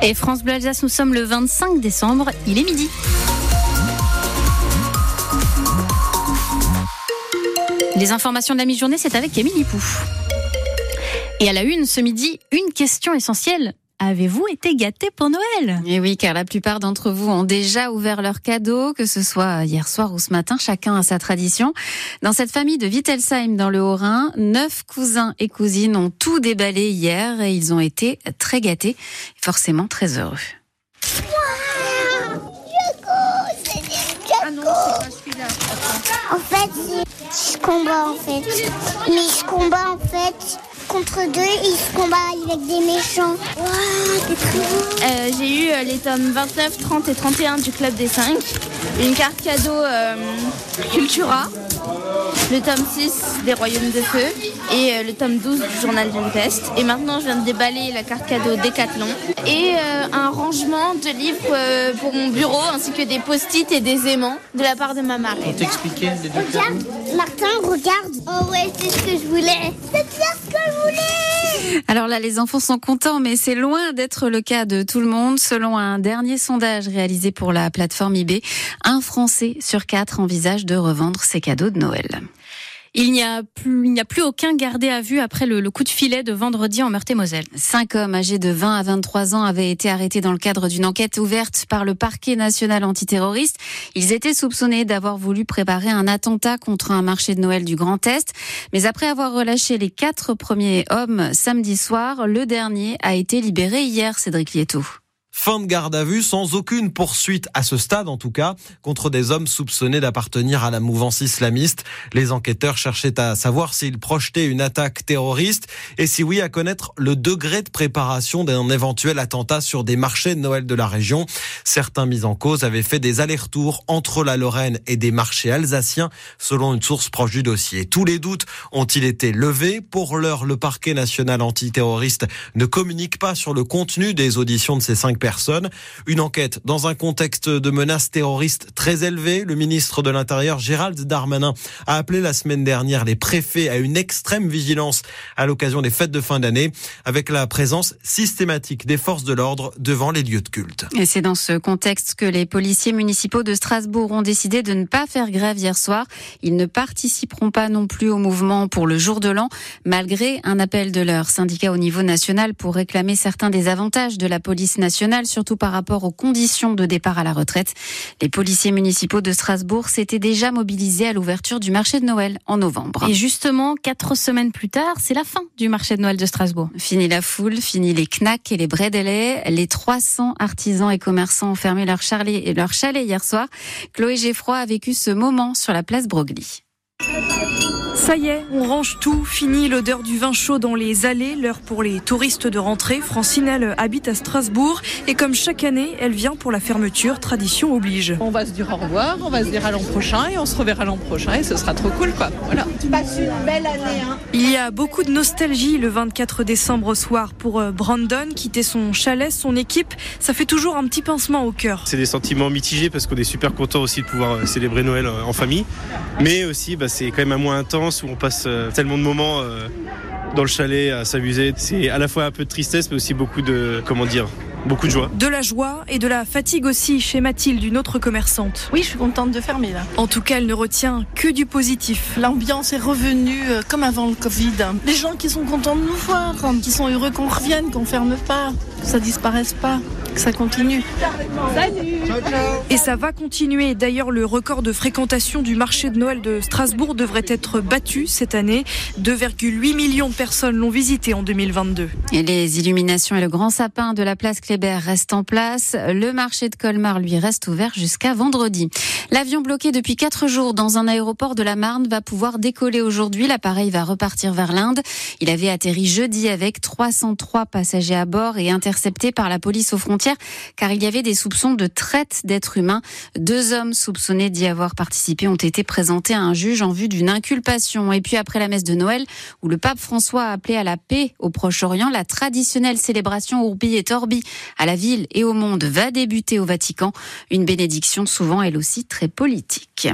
Et France Bleu nous sommes le 25 décembre, il est midi. Les informations de la mi-journée, c'est avec Émilie Pouf. Et à la une, ce midi, une question essentielle. Avez-vous été gâté pour Noël? Et eh oui, car la plupart d'entre vous ont déjà ouvert leurs cadeaux, que ce soit hier soir ou ce matin, chacun a sa tradition. Dans cette famille de Wittelsheim dans le Haut-Rhin, neuf cousins et cousines ont tout déballé hier et ils ont été très gâtés, forcément très heureux. Ah non, c'est pas En fait, je combat en fait. Mais je combat en fait contre deux ils se combattent avec des méchants. euh, J'ai eu euh, les tomes 29, 30 et 31 du Club des 5. Une carte cadeau euh, Cultura. Le tome 6 des Royaumes de Feu. Et le tome 12 du Journal d'une peste. Et maintenant, je viens de déballer la carte cadeau Décathlon. Et un rangement de livres pour mon bureau, ainsi que des post-it et des aimants de la part de ma marraine. On t'expliquait les deux Regarde, Martin, regarde. Oh ouais, c'est ce que je voulais. C'est bien ce que je voulais. Alors là, les enfants sont contents, mais c'est loin d'être le cas de tout le monde. Selon un dernier sondage réalisé pour la plateforme eBay, un Français sur quatre envisage de revendre ses cadeaux de Noël. Il n'y a plus, il n'y a plus aucun gardé à vue après le, coup de filet de vendredi en Meurthe-et-Moselle. Cinq hommes âgés de 20 à 23 ans avaient été arrêtés dans le cadre d'une enquête ouverte par le parquet national antiterroriste. Ils étaient soupçonnés d'avoir voulu préparer un attentat contre un marché de Noël du Grand Est. Mais après avoir relâché les quatre premiers hommes samedi soir, le dernier a été libéré hier, Cédric Lieto. Fin de garde à vue sans aucune poursuite à ce stade en tout cas contre des hommes soupçonnés d'appartenir à la mouvance islamiste. Les enquêteurs cherchaient à savoir s'ils projetaient une attaque terroriste et si oui à connaître le degré de préparation d'un éventuel attentat sur des marchés de Noël de la région. Certains mis en cause avaient fait des allers-retours entre la Lorraine et des marchés alsaciens selon une source proche du dossier. Tous les doutes ont-ils été levés? Pour l'heure, le parquet national antiterroriste ne communique pas sur le contenu des auditions de ces cinq personnes une enquête dans un contexte de menaces terroristes très élevé. Le ministre de l'Intérieur, Gérald Darmanin, a appelé la semaine dernière les préfets à une extrême vigilance à l'occasion des fêtes de fin d'année, avec la présence systématique des forces de l'ordre devant les lieux de culte. Et c'est dans ce contexte que les policiers municipaux de Strasbourg ont décidé de ne pas faire grève hier soir. Ils ne participeront pas non plus au mouvement pour le jour de l'an, malgré un appel de leur syndicat au niveau national pour réclamer certains des avantages de la police nationale surtout par rapport aux conditions de départ à la retraite. Les policiers municipaux de Strasbourg s'étaient déjà mobilisés à l'ouverture du marché de Noël en novembre. Et justement, quatre semaines plus tard, c'est la fin du marché de Noël de Strasbourg. Fini la foule, fini les knacks et les bredellets. Les 300 artisans et commerçants ont fermé leur chalet, et leur chalet hier soir. Chloé Geffroy a vécu ce moment sur la place Broglie. Ça y est, on range tout, fini l'odeur du vin chaud dans les allées, l'heure pour les touristes de rentrer. Francine, elle, habite à Strasbourg et comme chaque année, elle vient pour la fermeture, tradition oblige. On va se dire au revoir, on va se dire à l'an prochain et on se reverra l'an prochain et ce sera trop cool quoi. Voilà. Tu passes une belle année. Hein. Il y a beaucoup de nostalgie le 24 décembre au soir pour euh, Brandon, quitter son chalet, son équipe. Ça fait toujours un petit pincement au cœur. C'est des sentiments mitigés parce qu'on est super content aussi de pouvoir euh, célébrer Noël euh, en famille. Mais aussi, bah, c'est quand même un mois où on passe euh, tellement de moments euh, dans le chalet à s'amuser. C'est à la fois un peu de tristesse, mais aussi beaucoup de, comment dire, beaucoup de joie. De la joie et de la fatigue aussi chez Mathilde, une autre commerçante. Oui, je suis contente de fermer là. En tout cas, elle ne retient que du positif. L'ambiance est revenue euh, comme avant le Covid. Les gens qui sont contents de nous voir, qui sont heureux qu'on revienne, qu'on ferme pas, que ça disparaisse pas ça continue. Et ça va continuer. D'ailleurs, le record de fréquentation du marché de Noël de Strasbourg devrait être battu cette année. 2,8 millions de personnes l'ont visité en 2022. Et les illuminations et le grand sapin de la place Kléber restent en place. Le marché de Colmar, lui, reste ouvert jusqu'à vendredi. L'avion bloqué depuis quatre jours dans un aéroport de la Marne va pouvoir décoller aujourd'hui. L'appareil va repartir vers l'Inde. Il avait atterri jeudi avec 303 passagers à bord et intercepté par la police aux frontières car il y avait des soupçons de traite d'êtres humains. Deux hommes soupçonnés d'y avoir participé ont été présentés à un juge en vue d'une inculpation. Et puis après la messe de Noël, où le pape François a appelé à la paix au Proche-Orient, la traditionnelle célébration Urbi et Torbi à la ville et au monde va débuter au Vatican. Une bénédiction souvent elle aussi très politique.